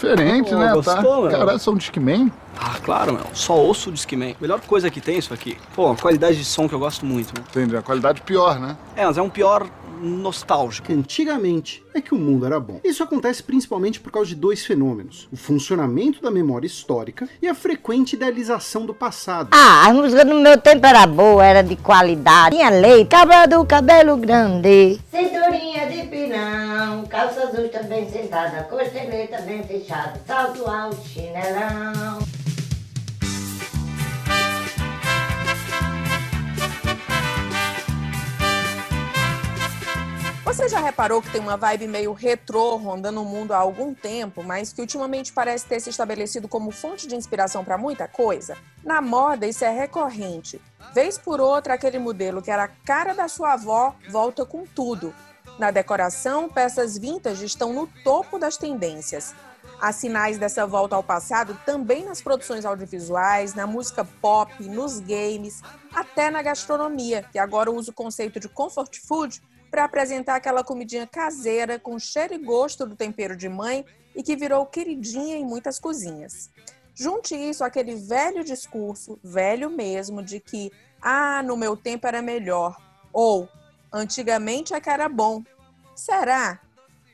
Diferente, Oh, né? gostou, tá? Caralho, são Discman? Ah, claro, meu. Só ouço o Discman. Melhor coisa que tem isso aqui. Pô, qualidade de som que eu gosto muito, meu. Entendi, a qualidade pior, né? É, mas é um pior nostálgico. que antigamente é que o mundo era bom. Isso acontece principalmente por causa de dois fenômenos: o funcionamento da memória histórica e a frequente idealização do passado. Ah, a música no meu tempo era boa, era de qualidade. Tinha leite, cabra do cabelo grande. Cinturinha de pinão, calça azul também sentada, costeleta bem fechada, salto alto, chinelão. Você já reparou que tem uma vibe meio retrô rondando o mundo há algum tempo, mas que ultimamente parece ter se estabelecido como fonte de inspiração para muita coisa? Na moda, isso é recorrente. Vez por outra, aquele modelo que era a cara da sua avó volta com tudo. Na decoração, peças vintage estão no topo das tendências. Há sinais dessa volta ao passado também nas produções audiovisuais, na música pop, nos games, até na gastronomia, que agora usa o conceito de comfort food para apresentar aquela comidinha caseira com cheiro e gosto do tempero de mãe e que virou queridinha em muitas cozinhas. Junte isso àquele velho discurso, velho mesmo, de que, ah, no meu tempo era melhor, ou antigamente é que era bom. Será?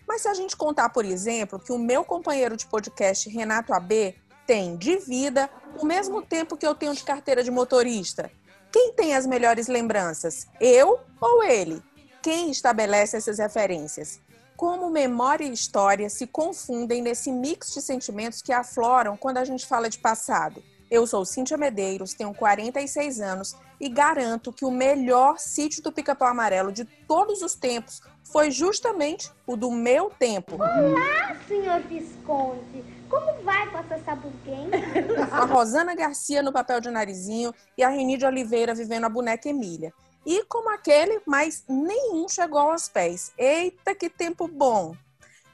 Mas se a gente contar, por exemplo, que o meu companheiro de podcast, Renato AB, tem de vida o mesmo tempo que eu tenho de carteira de motorista, quem tem as melhores lembranças? Eu ou ele? Quem estabelece essas referências? Como memória e história se confundem nesse mix de sentimentos que afloram quando a gente fala de passado? Eu sou Cíntia Medeiros, tenho 46 anos e garanto que o melhor sítio do Pica-Pau Amarelo de todos os tempos foi justamente o do meu tempo. Olá, senhor Visconde. Como vai com essa sabuguém? A Rosana Garcia no papel de narizinho e a Reni de Oliveira vivendo a boneca Emília. E como aquele, mas nenhum chegou aos pés. Eita, que tempo bom!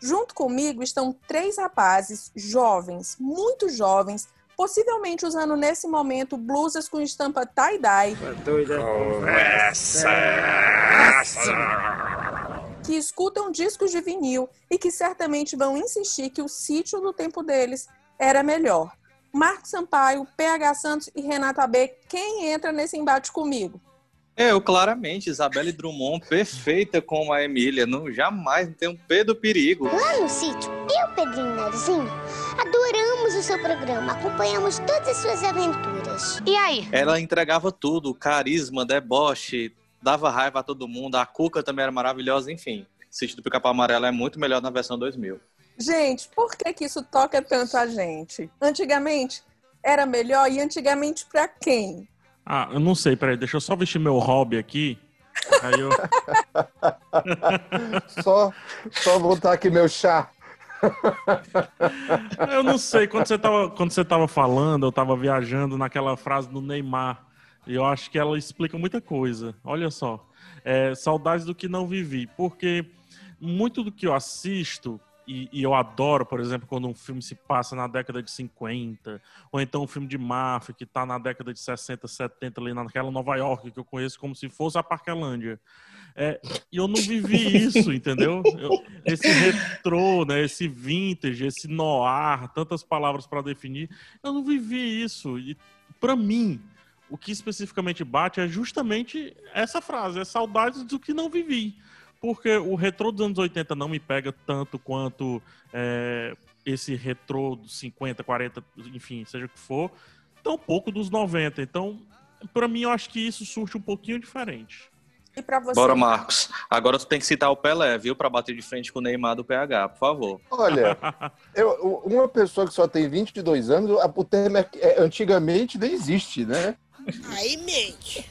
Junto comigo estão três rapazes jovens, muito jovens, possivelmente usando nesse momento blusas com estampa tie-dye. Que escutam discos de vinil e que certamente vão insistir que o sítio do tempo deles era melhor. Marcos Sampaio, PH Santos e Renata B, quem entra nesse embate comigo? Eu, claramente, Isabelle Drummond, perfeita como a Emília. Não, jamais não tem um pé do perigo. Lá no sítio, eu, Pedrinho e Narizinho, adoramos o seu programa, acompanhamos todas as suas aventuras. E aí? Ela entregava tudo, carisma, deboche, dava raiva a todo mundo. A Cuca também era maravilhosa, enfim. Sítio do Pica-Pau Amarelo é muito melhor na versão 2000. Gente, por que, que isso toca tanto a gente? Antigamente era melhor e antigamente pra quem? Ah, eu não sei, peraí, deixa eu só vestir meu hobby aqui. Aí eu. Só, só botar aqui meu chá. Eu não sei, quando você tava, quando você tava falando, eu tava viajando naquela frase do Neymar. E eu acho que ela explica muita coisa. Olha só. É, saudades do que não vivi. Porque muito do que eu assisto, e, e eu adoro, por exemplo, quando um filme se passa na década de 50, ou então um filme de máfia que tá na década de 60, 70, ali naquela Nova York que eu conheço como se fosse a Parquelândia. É, e eu não vivi isso, entendeu? Eu- esse retrô, né, esse vintage, esse noir, tantas palavras para definir, eu não vivi isso. E para mim, o que especificamente bate é justamente essa frase, é saudades do que não vivi. Porque o retrô dos anos 80 não me pega tanto quanto é, esse retrô dos 50, 40, enfim, seja o que for, tão pouco dos 90. Então, para mim, eu acho que isso surge um pouquinho diferente. E pra você? Bora, Marcos. Agora tu tem que citar o Pelé, viu? Pra bater de frente com o Neymar do PH, por favor. Olha, eu- uma pessoa que só tem 22 anos, a- o termo é, é- antigamente nem existe, né? Aí mente.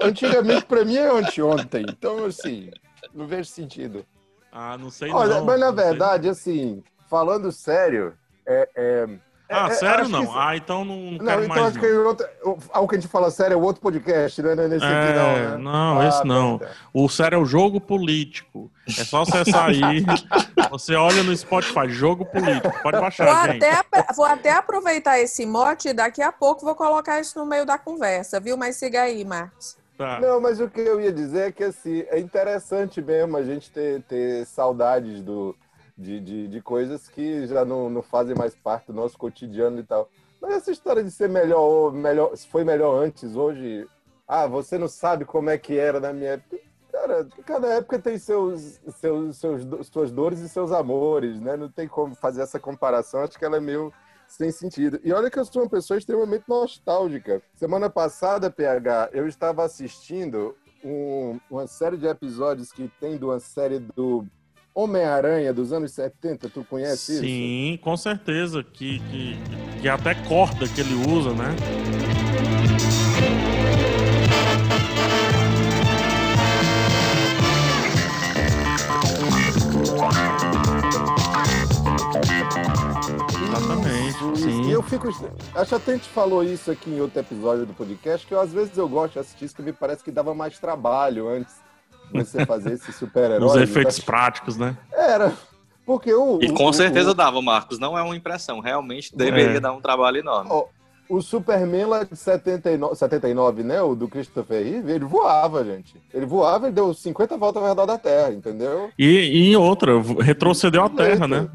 Antigamente, pra mim, é anteontem. Então, assim, não vejo sentido. Ah, não sei Olha, não. mas na não sei verdade, assim, falando sério, é. é- Ah, é- sério acho não? que- Ah, então não, não Não, quero então mais acho que é outro, algo que a gente fala sério é outro podcast, né? Não é nesse aqui, não, É, né? não, Ah, esse não. O sério é o jogo político. É só acessar aí. Você olha no Spotify, jogo político. Pode Vou baixar, gente. até, vou até aproveitar esse mote e daqui a pouco vou colocar isso no meio da conversa, viu? Mas siga aí, Marcos. Tá. Não, mas o que eu ia dizer é que assim, é interessante mesmo a gente ter, ter saudades do, de, de, de coisas que já não, não fazem mais parte do nosso cotidiano e tal. Mas essa história de ser melhor, melhor, foi melhor antes, hoje, ah, você não sabe como é que era na minha época. Cara, cada época tem seus, seus, seus, suas dores e seus amores, né? Não tem como fazer essa comparação, acho que ela é meio sem sentido. E olha que eu sou uma pessoa extremamente nostálgica. Semana passada, PH, eu estava assistindo um, uma série de episódios que tem de uma série do Homem-Aranha dos anos 70, tu conhece Sim, isso? Sim, com certeza. Que, que, que até corda que ele usa, né? Sim. E eu fico. Acho que até a gente falou isso aqui em outro episódio do podcast, que eu, às vezes eu gosto de assistir isso, que me parece que dava mais trabalho antes de você fazer esse super-herói. Os efeitos práticos, né? Era. Porque o. E com o, certeza o, dava, Marcos. Não é uma impressão. Realmente deveria É. dar um trabalho enorme. o, o Superman lá de 79, 79, né? O do Christopher Reeve, ele voava, gente. Ele voava e deu 50 voltas ao redor da Terra, entendeu? E, e em outra, retrocedeu a Terra, né?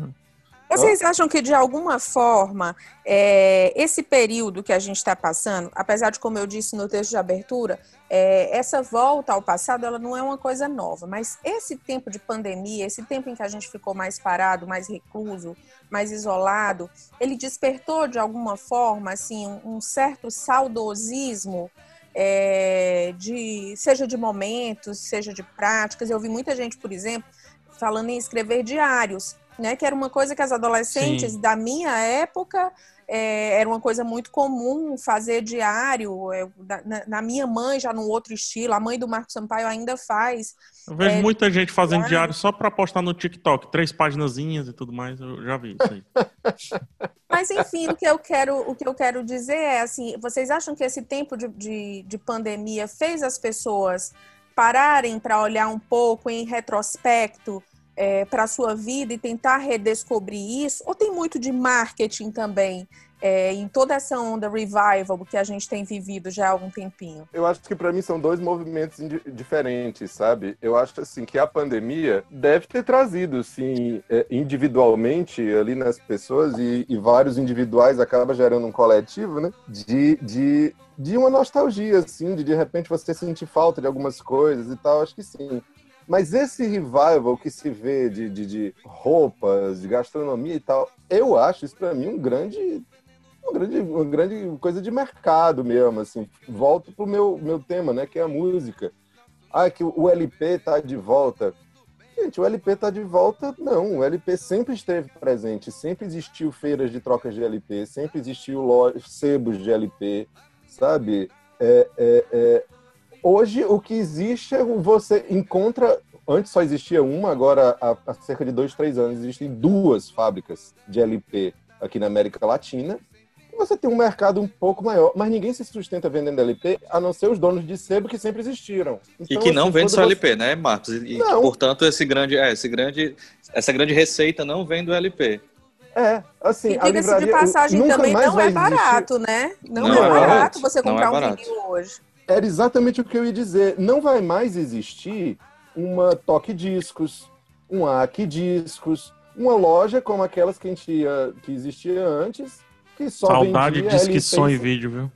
Vocês acham que, de alguma forma, é, esse período que a gente está passando, apesar de, como eu disse no texto de abertura, é, essa volta ao passado ela não é uma coisa nova, mas esse tempo de pandemia, esse tempo em que a gente ficou mais parado, mais recluso, mais isolado, ele despertou, de alguma forma, assim, um, certo saudosismo é, de seja de momentos, seja de práticas. Eu vi muita gente, por exemplo, falando em escrever diários, né? Que era uma coisa que as adolescentes Sim. da minha época é, era uma coisa muito comum fazer diário. Da- na, na minha mãe, já num outro estilo, a mãe do Marco Sampaio ainda faz. Eu vejo É, muita gente fazendo diário. diário só pra postar no TikTok, três paginazinhas e tudo mais. Eu já vi isso aí. Mas enfim, o que eu quero, o que eu quero dizer é assim, vocês acham que esse tempo de, de, de pandemia fez as pessoas pararem para olhar um pouco em retrospecto para a sua vida e tentar redescobrir isso? Ou tem muito de marketing também é, em toda essa onda revival que a gente tem vivido já há algum tempinho? Eu acho que para mim são dois movimentos diferentes, sabe? Eu acho assim que a pandemia deve ter trazido, sim, é, individualmente ali nas pessoas e, e vários individuais acaba gerando um coletivo, né? De, de, de uma nostalgia, assim, de de repente você sentir falta de algumas coisas e tal. Acho que sim. Mas esse revival que se vê de, de, de roupas, de gastronomia e tal, eu acho isso para mim um grande uma grande, uma grande coisa de mercado mesmo, assim. Volto pro meu, meu tema, né, que é a música. Ah, que o LP tá de volta. Gente, o LP tá de volta? Não, o LP sempre esteve presente, sempre existiu feiras de trocas de LP, sempre existiu sebos de LP, sabe? É, é, é, Hoje, o que existe é você encontra. Antes só existia uma, agora há, há cerca de dois, três anos existem duas fábricas de LP aqui na América Latina. E você tem um mercado um pouco maior, mas ninguém se sustenta vendendo LP, a não ser os donos de sebo que sempre existiram. E Então, que não assim, vende só você- LP, né, Marcos? E, e, Não. portanto, esse grande, é, esse grande, essa grande receita não vem do LP. É, assim, E a diga-se de passagem também não é existir- barato, né? Não, Não é é barato barato, você é comprar um barato. vinil hoje. Era exatamente o que eu ia dizer. Não vai mais existir uma Toque Discos, um Aki Discos, uma loja como aquelas que, a gente ia, que existia antes, que só Saudade vendia diz que LP. som e vídeo, viu?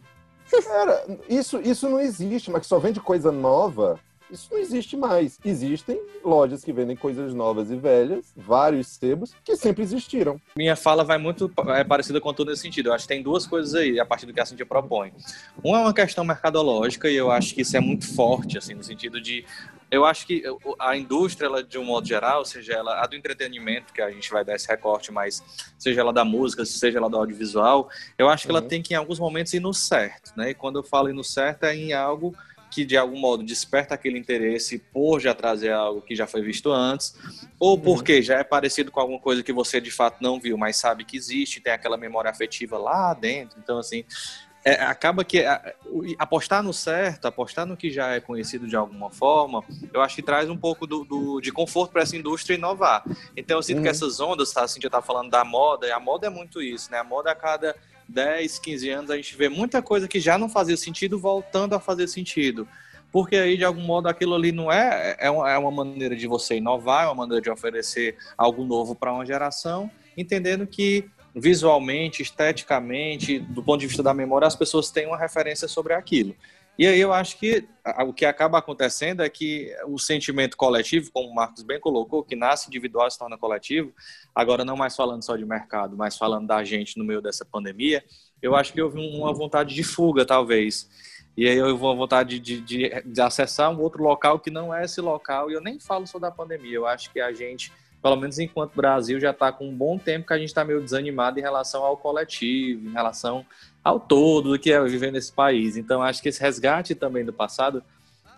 Era, isso, isso não existe, mas que só vende coisa nova, isso não existe mais. Existem lojas que vendem coisas novas e velhas, vários sebos, que sempre existiram. Minha fala vai muito é, parecida com tudo nesse sentido. Eu acho que tem duas coisas aí, a partir do que a Cintia propõe. Uma é uma questão mercadológica, e eu acho que isso é muito forte, assim, no sentido de. Eu acho que a indústria, ela, de um modo geral, seja ela a do entretenimento, que a gente vai dar esse recorte, mas seja ela da música, seja ela do audiovisual, eu acho que ela Uhum. tem que, em alguns momentos, ir no certo, né? E quando eu falo ir no certo, é em algo que de algum modo desperta aquele interesse por já trazer algo que já foi visto antes, ou porque já é parecido com alguma coisa que você de fato não viu, mas sabe que existe, tem aquela memória afetiva lá dentro. Então, assim, é, acaba que a- apostar no certo, apostar no que já é conhecido de alguma forma, eu acho que traz um pouco do, do- de conforto para essa indústria inovar. Então, eu sinto Uhum. que essas ondas, tá, assim, já tá falando da moda, e a moda é muito isso, né? A moda a cada 10, 15 anos a gente vê muita coisa que já não fazia sentido voltando a fazer sentido. porque aí, de algum modo, aquilo ali não é, é uma, é maneira de você inovar, é uma maneira de oferecer algo novo para uma geração, entendendo que visualmente, esteticamente, do ponto de vista da memória, as pessoas têm uma referência sobre aquilo. E aí eu acho que o que acaba acontecendo é que o sentimento coletivo, como o Marcos bem colocou, que nasce individual e se torna coletivo, agora não mais falando só de mercado, mas falando da gente no meio dessa pandemia, eu acho que houve uma vontade de fuga, talvez. E aí eu vou vontade de, de, de acessar um outro local que não é esse local, e eu nem falo só da pandemia, eu acho que a gente pelo menos enquanto Brasil, já está com um bom tempo que a gente está meio desanimado em relação ao coletivo, em relação ao todo do que é viver nesse país. Então, acho que esse resgate também do passado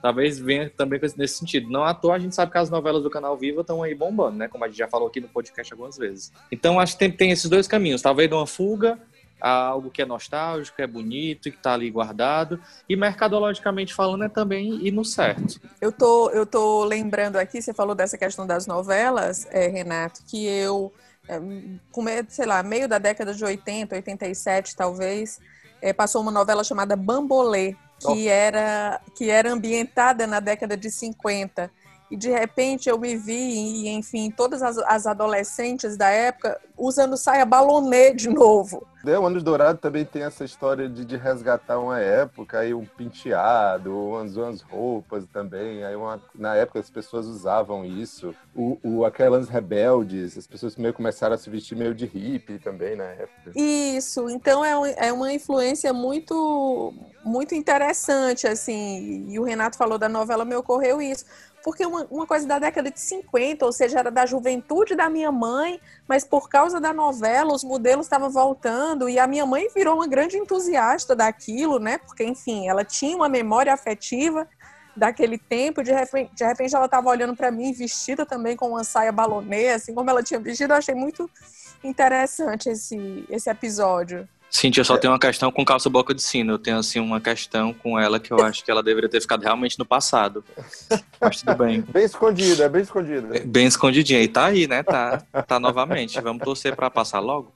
talvez venha também nesse sentido. Não à toa a gente sabe que as novelas do Canal Viva estão aí bombando, né? Como a gente já falou aqui no podcast algumas vezes. Então, acho que tem, tem esses dois caminhos. Talvez uma fuga a algo que é nostálgico, é bonito, que está ali guardado. E mercadologicamente falando, é também ir no certo. Eu tô, eu tô lembrando aqui, você falou dessa questão das novelas, é, Renato, que eu sei lá, meio da década de 80, 87 talvez, é, passou uma novela chamada Bambolê, que, era, que era ambientada na década de 50. E de repente eu me vi, enfim, todas as, as adolescentes da época usando saia balonê de novo. É, o Anos Dourado também tem essa história de, de resgatar uma época, aí um penteado, umas, umas roupas também. Aí uma, na época as pessoas usavam isso. O, o, aquelas rebeldes, as pessoas meio começaram a se vestir meio de hippie também na época. Isso, então é, um, é uma influência muito, muito interessante, assim. E o Renato falou da novela, me ocorreu isso porque uma, uma coisa da década de 50, ou seja, era da juventude da minha mãe, mas por causa da novela, os modelos estavam voltando e a minha mãe virou uma grande entusiasta daquilo, né? Porque, enfim, ela tinha uma memória afetiva daquele tempo, de repente, de repente ela estava olhando para mim vestida também com uma saia balonê, assim como ela tinha vestido, eu achei muito interessante esse, esse episódio. Cintia, eu só tenho uma questão com calça boca de sino. Eu tenho, assim, uma questão com ela que eu acho que ela deveria ter ficado realmente no passado. Mas tudo bem. Bem escondida, bem escondida. Bem escondidinha. E tá aí, né? Tá, tá novamente. Vamos torcer para passar logo.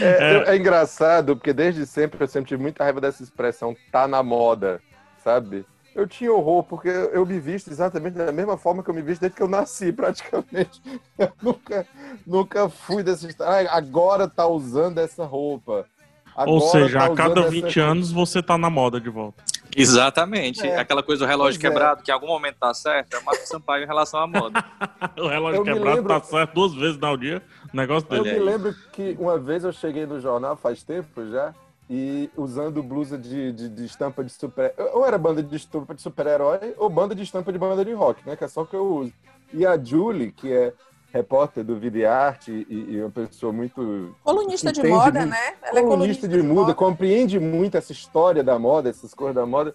É, é, é, engraçado, porque desde sempre eu sempre tive muita raiva dessa expressão tá na moda, sabe? Eu tinha horror, porque eu me visto exatamente da mesma forma que eu me visto desde que eu nasci, praticamente. Eu nunca, nunca fui dessa história. agora tá usando essa roupa. Agora Ou seja, tá a cada 20 essa... anos você tá na moda de volta. Exatamente. É. Aquela coisa do relógio pois é. quebrado, é. que em algum momento tá certo, é o Marcos Sampaio em relação à moda. o relógio eu quebrado lembro... tá certo duas vezes no dia. negócio dele. Eu me lembro que uma vez eu cheguei no jornal, faz tempo já, e usando blusa de, de, de estampa de super. Ou era banda de estampa de super-herói, ou banda de estampa de banda de rock, né? Que é só o que eu uso. E a Julie, que é repórter do Vida e Arte e, e uma pessoa muito. Colunista de moda, muito, né? Ela colunista, é colunista de, de moda, moda, compreende muito essa história da moda, essas coisas da moda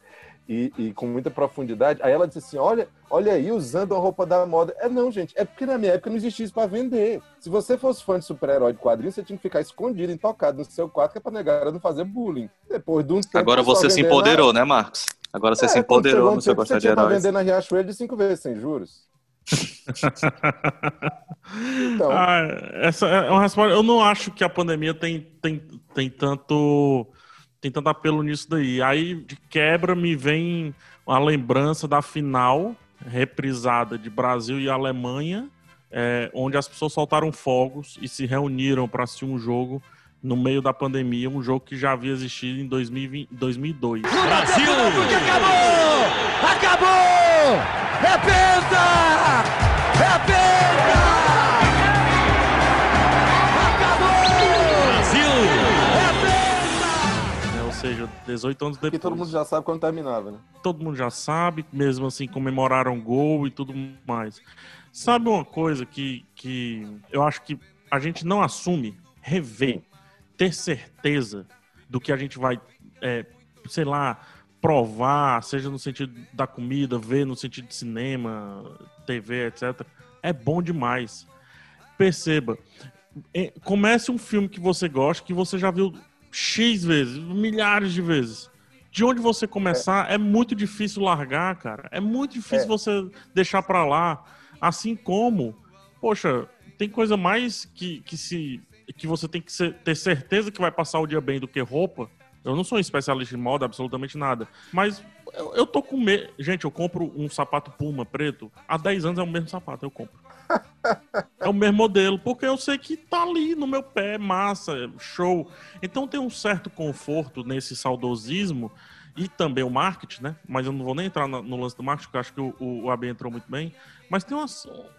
e, e, com muita profundidade. Aí ela disse assim: olha, olha aí, usando a roupa da moda. É não, gente, é porque na minha época não existia isso para vender. Se você fosse fã de super-herói de quadrinhos, você tinha que ficar escondido, intocado no seu quarto, que é pra negar não fazer bullying. Depois de um tempo. Agora você se empoderou, na... né, Marcos? Agora você é, se empoderou no seu gostar de heróis. Você vender na Riachuelo de cinco vezes sem juros. Então. Ah, essa é uma resposta. Eu não acho que a pandemia tem, tem, tem tanto tem tanto apelo nisso daí. Aí, de quebra, me vem a lembrança da final reprisada de Brasil e Alemanha, é, onde as pessoas soltaram fogos e se reuniram para assistir um jogo no meio da pandemia, um jogo que já havia existido em 2020, 2002. Brasil! Acabou! Acabou! É penta! É penta! seja, 18 anos depois. Que todo mundo já sabe quando terminava, né? Todo mundo já sabe, mesmo assim, comemoraram gol e tudo mais. Sabe uma coisa que, que eu acho que a gente não assume? Rever, ter certeza do que a gente vai, é, sei lá, provar, seja no sentido da comida, ver no sentido de cinema, TV, etc. É bom demais. Perceba, é, comece um filme que você gosta, que você já viu X vezes, milhares de vezes. De onde você começar é, é muito difícil largar, cara. É muito difícil é. você deixar para lá. Assim como, poxa, tem coisa mais que, que se que você tem que ser, ter certeza que vai passar o dia bem do que roupa. Eu não sou um especialista em moda, absolutamente nada. Mas eu, eu tô com medo. Gente, eu compro um sapato Puma preto. Há 10 anos é o mesmo sapato, eu compro. É o mesmo modelo, porque eu sei que tá ali no meu pé, massa, show. Então tem um certo conforto nesse saudosismo e também o marketing, né? Mas eu não vou nem entrar no, lance do marketing, porque acho que o, o, o AB entrou muito bem. Mas tem uma,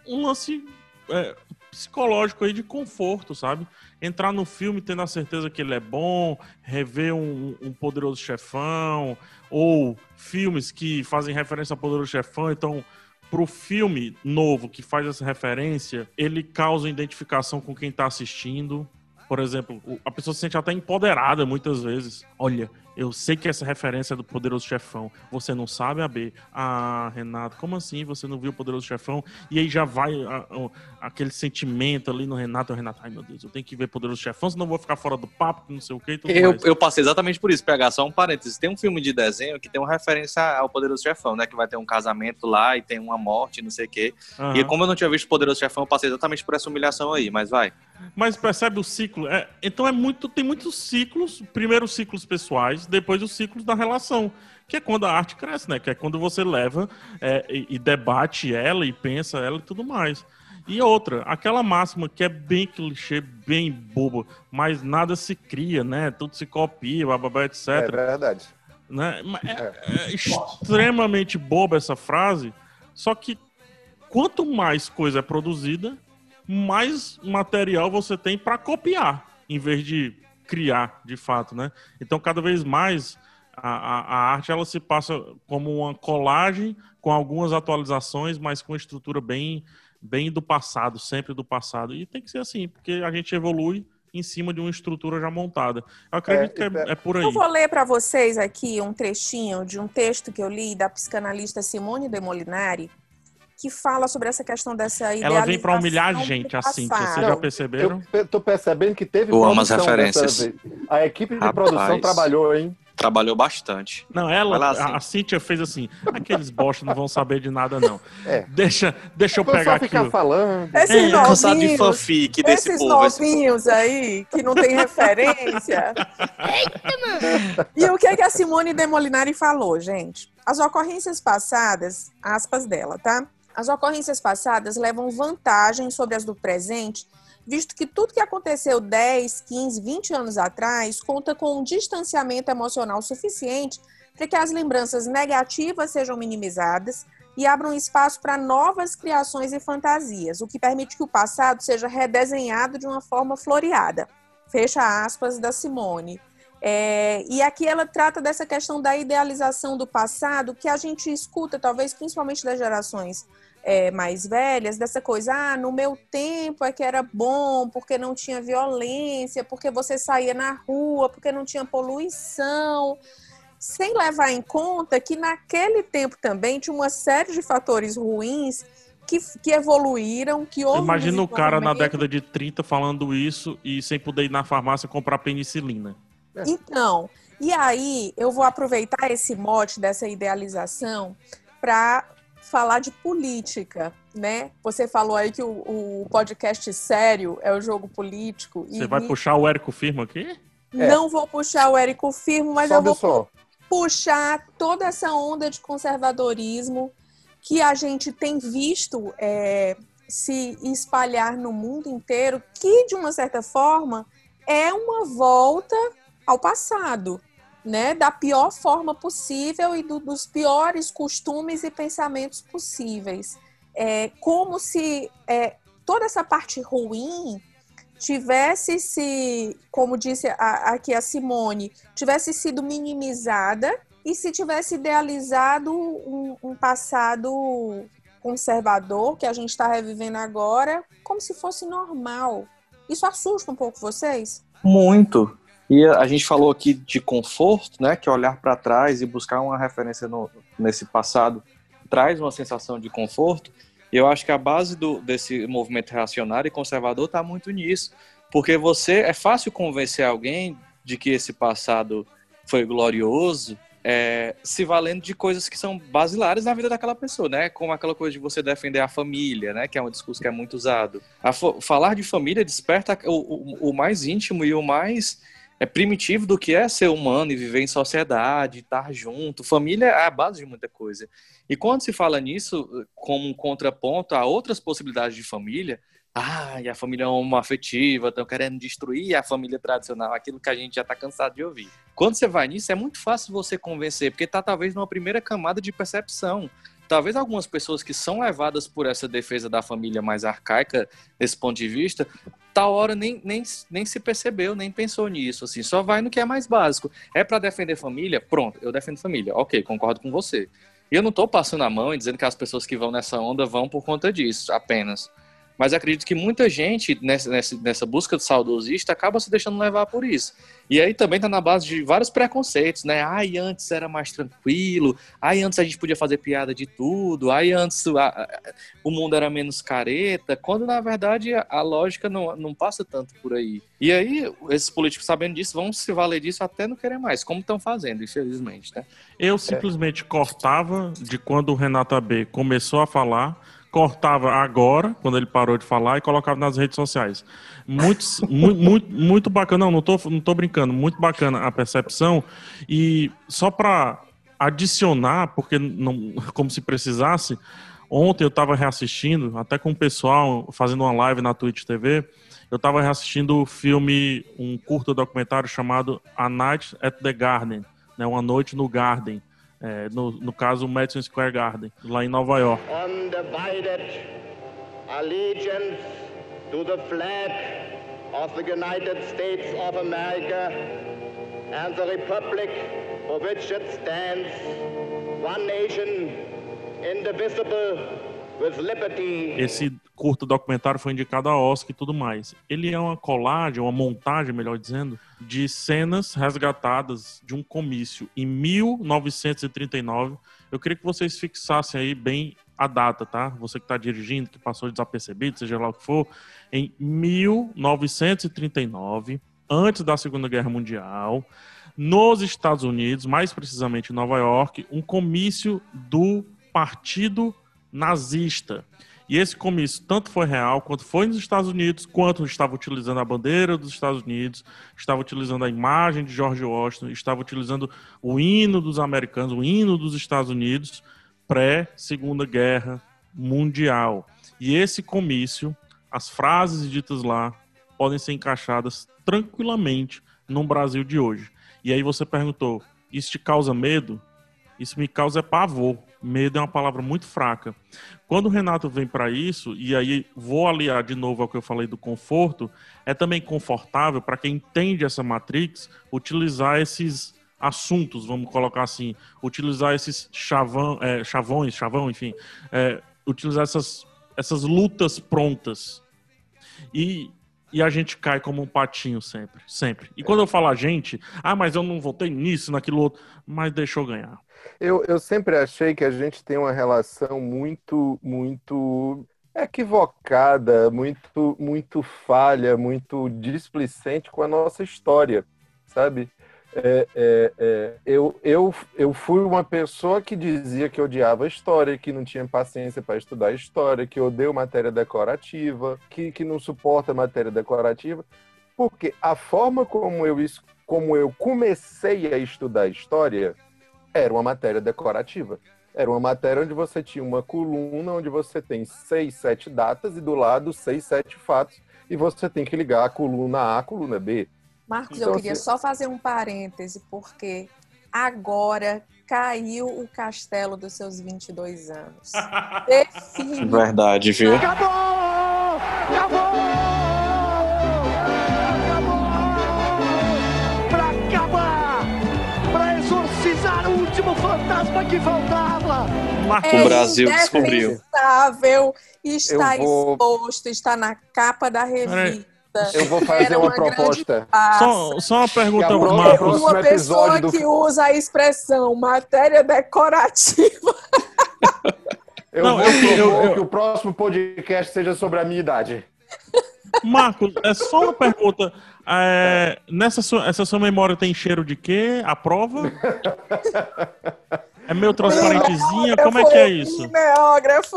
um lance é, psicológico aí de conforto, sabe? Entrar no filme tendo a certeza que ele é bom, rever um, um poderoso chefão, ou filmes que fazem referência ao poderoso chefão, então pro filme novo que faz essa referência, ele causa identificação com quem tá assistindo. Por exemplo, a pessoa se sente até empoderada muitas vezes. Olha, eu sei que essa referência é do Poderoso Chefão. Você não sabe a B. Ah, Renato, como assim você não viu o Poderoso Chefão? E aí já vai a, a, aquele sentimento ali no Renato. O Renato, ai meu Deus, eu tenho que ver Poderoso Chefão, senão eu vou ficar fora do papo, não sei o que. Eu, eu passei exatamente por isso. Pegar só um parênteses. Tem um filme de desenho que tem uma referência ao Poderoso Chefão, né? Que vai ter um casamento lá e tem uma morte, não sei o quê. Uhum. E como eu não tinha visto Poderoso Chefão, eu passei exatamente por essa humilhação aí, mas vai. Mas percebe o ciclo? É, então é muito, tem muitos ciclos. Primeiro ciclos pessoais, depois os ciclos da relação, que é quando a arte cresce, né? Que é quando você leva é, e, e, debate ela e pensa ela e tudo mais. E outra, aquela máxima que é bem clichê, bem bobo, mas nada se cria, né? Tudo se copia, bababá, etc. É verdade. Né? É, é extremamente boba essa frase, só que quanto mais coisa é produzida, mais material você tem para copiar, em vez de criar, de fato, né? Então, cada vez mais a, a, a, arte ela se passa como uma colagem com algumas atualizações, mas com estrutura bem, bem do passado, sempre do passado. E tem que ser assim, porque a gente evolui em cima de uma estrutura já montada. Eu acredito é, que é, é, por aí. Eu vou ler para vocês aqui um trechinho de um texto que eu li da psicanalista Simone de Molinari, que fala sobre essa questão dessa idealização Ela vem para humilhar a gente, assim, vocês já perceberam? Eu tô percebendo que teve eu amo as referências. A equipe de Rapaz, produção trabalhou, hein? Trabalhou bastante. Não, ela, lá, assim. a Cíntia fez assim, aqueles bosta não vão saber de nada, não. É. Deixa, deixa eu, eu pegar aqui. ficar falando. Esses é, novinhos, de fanfic desse esses povo. Esses novinhos aí, que não tem referência. Eita, mano. E o que, é que a Simone Demolinari falou, gente? As ocorrências passadas, aspas dela, tá? As ocorrências passadas levam vantagem sobre as do presente, visto que tudo que aconteceu 10, 15, 20 anos atrás conta com um distanciamento emocional suficiente para que as lembranças negativas sejam minimizadas e abram espaço para novas criações e fantasias, o que permite que o passado seja redesenhado de uma forma floreada. Fecha aspas da Simone. É, e aqui ela trata dessa questão da idealização do passado, que a gente escuta, talvez principalmente das gerações é, mais velhas, dessa coisa, ah, no meu tempo é que era bom, porque não tinha violência, porque você saía na rua, porque não tinha poluição, sem levar em conta que naquele tempo também tinha uma série de fatores ruins que, que evoluíram, que houve. Imagina o cara na década de 30 falando isso e sem poder ir na farmácia comprar penicilina. É. Então, e aí eu vou aproveitar esse mote dessa idealização para falar de política, né? Você falou aí que o, o, podcast sério é o jogo político. Você vai puxar o Érico Firmo aqui? Não é. vou puxar o Érico Firmo, mas Sobe eu vou puxar toda essa onda de conservadorismo que a gente tem visto é, se espalhar no mundo inteiro, que de uma certa forma é uma volta ao passado, né? Da pior forma possível e do, dos piores costumes e pensamentos possíveis. É, como se é, toda essa parte ruim tivesse se, como disse a, aqui a Simone, tivesse sido minimizada e se tivesse idealizado um, um passado conservador que a gente está revivendo agora, como se fosse normal. Isso assusta um pouco vocês? Muito. E a gente falou aqui de conforto, né, que é olhar para trás e buscar uma referência no, nesse passado traz uma sensação de conforto. E eu acho que a base do, desse movimento reacionário e conservador está muito nisso, porque você é fácil convencer alguém de que esse passado foi glorioso, é, se valendo de coisas que são basilares na vida daquela pessoa, né? Como aquela coisa de você defender a família, né? Que é um discurso que é muito usado. Falar de família desperta o, o, o mais íntimo e o mais é primitivo do que é ser humano e viver em sociedade, estar junto. Família é a base de muita coisa. E quando se fala nisso como um contraponto a outras possibilidades de família, ah, e a família homoafetiva, estão querendo destruir a família tradicional, aquilo que a gente já está cansado de ouvir. Quando você vai nisso, é muito fácil você convencer, porque está talvez numa primeira camada de percepção talvez algumas pessoas que são levadas por essa defesa da família mais arcaica, desse ponto de vista, tal hora nem, nem, nem se percebeu, nem pensou nisso, assim, só vai no que é mais básico. É para defender família? Pronto, eu defendo família. Ok, concordo com você. E eu não estou passando a mão e dizendo que as pessoas que vão nessa onda vão por conta disso, apenas. Mas acredito que muita gente nessa, nessa, busca de saudosista acaba se deixando levar por isso. E aí também está na base de vários preconceitos, né? Ai, antes era mais tranquilo, ai, antes a gente podia fazer piada de tudo, ai, antes a, o mundo era menos careta, quando na verdade a, a lógica não, não passa tanto por aí. E aí, esses políticos sabendo disso vão se valer disso até não querer mais, como estão fazendo, infelizmente, né? Eu simplesmente é. cortava de quando o Renato AB começou a falar cortava agora, quando ele parou de falar, e colocava nas redes sociais. Muito, muito, muito, muito bacana, não, não tô, não tô brincando, muito bacana a percepção. E só para adicionar, porque não, como se precisasse, ontem eu estava reassistindo, até com o pessoal, fazendo uma live na Twitch TV, eu estava reassistindo o filme, um curto documentário chamado A Night at the Garden, né, Uma Noite no Garden, é, no, no caso, o Madison Square Garden, lá em Nova York. Undivided allegiance to the flag of the United States of America and the republic for which it stands, one nation, indivisible, with liberty. Esse curto documentário foi indicado a Oscar e tudo mais. Ele é uma colagem, uma montagem, melhor dizendo, de cenas resgatadas de um comício em 1939. Eu queria que vocês fixassem aí bem a data, tá? Você que está dirigindo, que passou desapercebido, seja lá o que for, em 1939, antes da Segunda Guerra Mundial, nos Estados Unidos, mais precisamente em Nova York, um comício do Partido Nazista. E esse comício tanto foi real quanto foi nos Estados Unidos, quanto estava utilizando a bandeira dos Estados Unidos, estava utilizando a imagem de George Washington, estava utilizando o hino dos americanos, o hino dos Estados Unidos pré-Segunda Guerra Mundial. E esse comício, as frases ditas lá, podem ser encaixadas tranquilamente no Brasil de hoje. E aí você perguntou: isso te causa medo? Isso me causa pavor. Medo é uma palavra muito fraca. Quando o Renato vem para isso, e aí vou aliar de novo ao que eu falei do conforto, é também confortável para quem entende essa matrix utilizar esses assuntos, vamos colocar assim, utilizar esses chavão, é, chavões, chavão, enfim, é, utilizar essas, essas lutas prontas. E, e a gente cai como um patinho sempre, sempre. E quando eu falo a gente, ah, mas eu não votei nisso, naquilo outro, mas deixou ganhar. Eu, eu sempre achei que a gente tem uma relação muito, muito equivocada, muito, muito falha, muito displicente com a nossa história, sabe? É, é, é, eu, eu, eu fui uma pessoa que dizia que odiava história, que não tinha paciência para estudar história, que odeio matéria decorativa, que, que não suporta matéria decorativa, porque a forma como eu, como eu comecei a estudar história era uma matéria decorativa. Era uma matéria onde você tinha uma coluna onde você tem seis, sete datas e do lado seis, sete fatos e você tem que ligar a coluna A à coluna B. Marcos, então, eu queria assim... só fazer um parêntese, porque agora caiu o castelo dos seus 22 anos. Definiu. Verdade, viu? Acabou! Acabou! último fantasma que faltava. É o Brasil descobriu. Está vou... exposto, está na capa da revista. Eu vou fazer uma, uma proposta. Só, só uma pergunta, Marcos. Uma pessoa do... que usa a expressão matéria decorativa. eu Não, vou eu, eu, eu, que o próximo podcast seja sobre a minha idade. Marcos, é só uma pergunta. É, nessa sua, essa sua memória tem cheiro de quê? A prova? É meio transparentezinha? Como é que é isso? Mimeógrafo.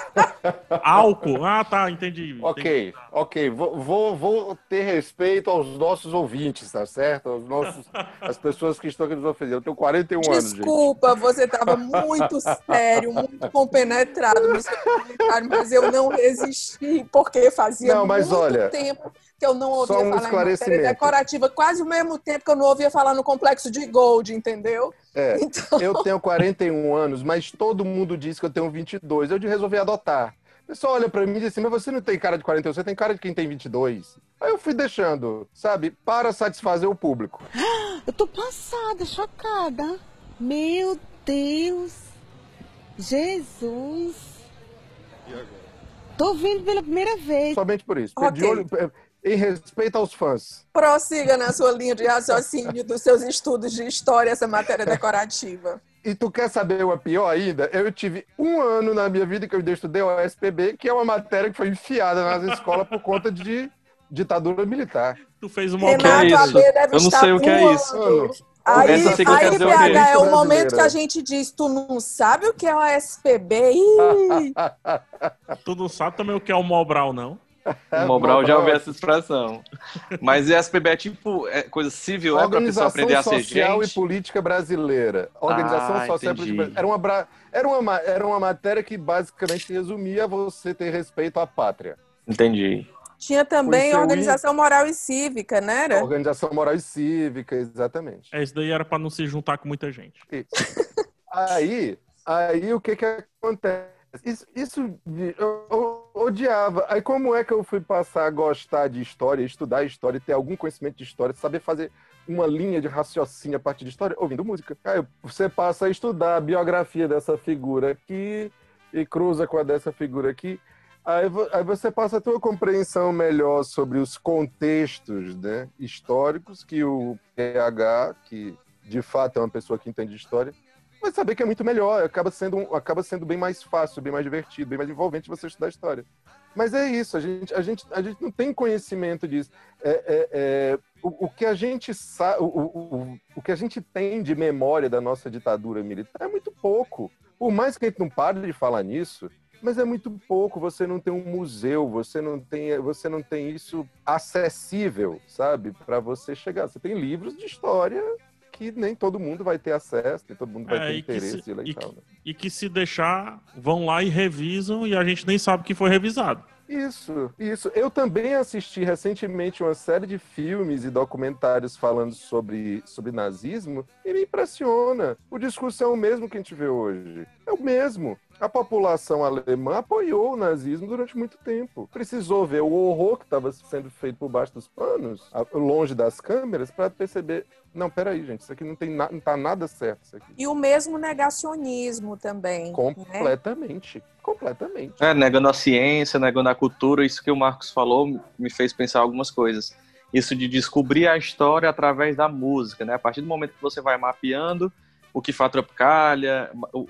Álcool? Ah, tá, entendi. Ok, ok. Vou, vou, vou ter respeito aos nossos ouvintes, tá certo? Aos nossos, as pessoas que estão aqui nos oferecendo. Eu tenho 41 anos, gente. Desculpa, você estava muito sério, muito compenetrado no seu comentário, mas eu não resisti, porque fazia Não, mas muito olha, tempo que eu não ouvia só um falar em matéria decorativa, quase o mesmo tempo que eu não ouvia falar no complexo de Gold, entendeu? É, Então- eu tenho 41 anos, mas todo mundo diz que eu tenho 22. Eu resolvi adotar. O pessoal olha pra mim e diz assim, mas você não tem cara de 41, você tem cara de quem tem 22. Aí eu fui deixando, sabe, para satisfazer o público. Eu tô passada, chocada. Meu Deus. Jesus. Tô vindo pela primeira vez. Somente por isso. Ok. De olho, em respeito aos fãs. Prossiga na sua linha de raciocínio dos seus estudos de história, essa matéria decorativa. E tu quer saber o pior ainda? Eu tive um ano na minha vida que eu estudei o SPB, que é uma matéria que foi enfiada nas escolas por conta de ditadura militar. Tu fez uma Renato que é isso? AB deve Eu não sei o que é isso. Aí, aí o PH, é o momento que a gente diz, tu não sabe o que é o SPB? Tu não sabe também o que é o Mobral, não? O Mobral já ouviu essa expressão. Mas SPB é tipo é coisa civil, é pra pessoa Organização aprender a ser Social e gente. Política Brasileira. Organização Ah, Social e entendi. Política Brasileira. Era uma, era, uma, ma- era uma matéria que basicamente resumia você ter respeito à pátria. Entendi. Tinha também organização moral e cívica, né? Era? Organização Moral e Cívica, exatamente. É, isso daí era pra não se juntar com muita gente. Aí, aí o que que acontece? Isso, isso eu odiava. Aí como é que eu fui passar a gostar de história, estudar história, ter algum conhecimento de história, saber fazer uma linha de raciocínio a partir de história? Ouvindo música. Aí você passa a estudar a biografia dessa figura aqui e cruza com a dessa figura aqui. Aí, aí você passa a ter uma compreensão melhor sobre os contextos né, históricos que o PH, que de fato é uma pessoa que entende de história, vai saber que é muito melhor, acaba sendo, acaba sendo bem mais fácil, bem mais divertido, bem mais envolvente você estudar história. Mas é isso, a gente, a gente, a gente não tem conhecimento disso. É, é- é, o, o que a gente sabe, o, o- o que a gente tem de memória da nossa ditadura militar é muito pouco. Por mais que a gente não pare de falar nisso, mas é muito pouco. Você não tem um museu, você não tem, você não tem isso acessível, sabe, para você chegar. Você tem livros de história que nem todo mundo vai ter acesso, nem todo mundo vai É, ter interesse se- e, tal. que- né? E que se deixar, vão lá e revisam e a gente nem sabe que foi revisado. Isso, isso. Eu também assisti recentemente uma série de filmes e documentários falando sobre, sobre nazismo e me impressiona. O discurso é o mesmo que a gente vê hoje. O mesmo. A população alemã apoiou o nazismo durante muito tempo. Precisou ver o horror que estava sendo feito por baixo dos panos, longe das câmeras, para perceber. Não, peraí, gente, isso aqui não, tem na, não tá nada certo. Isso aqui. E o mesmo negacionismo também. né? Completamente. Completamente. É, negando a ciência, negando a cultura, isso que o Marcos falou me fez pensar algumas coisas. Isso de descobrir a história através da música, né? A partir do momento que você vai mapeando o que a Tropicália, o,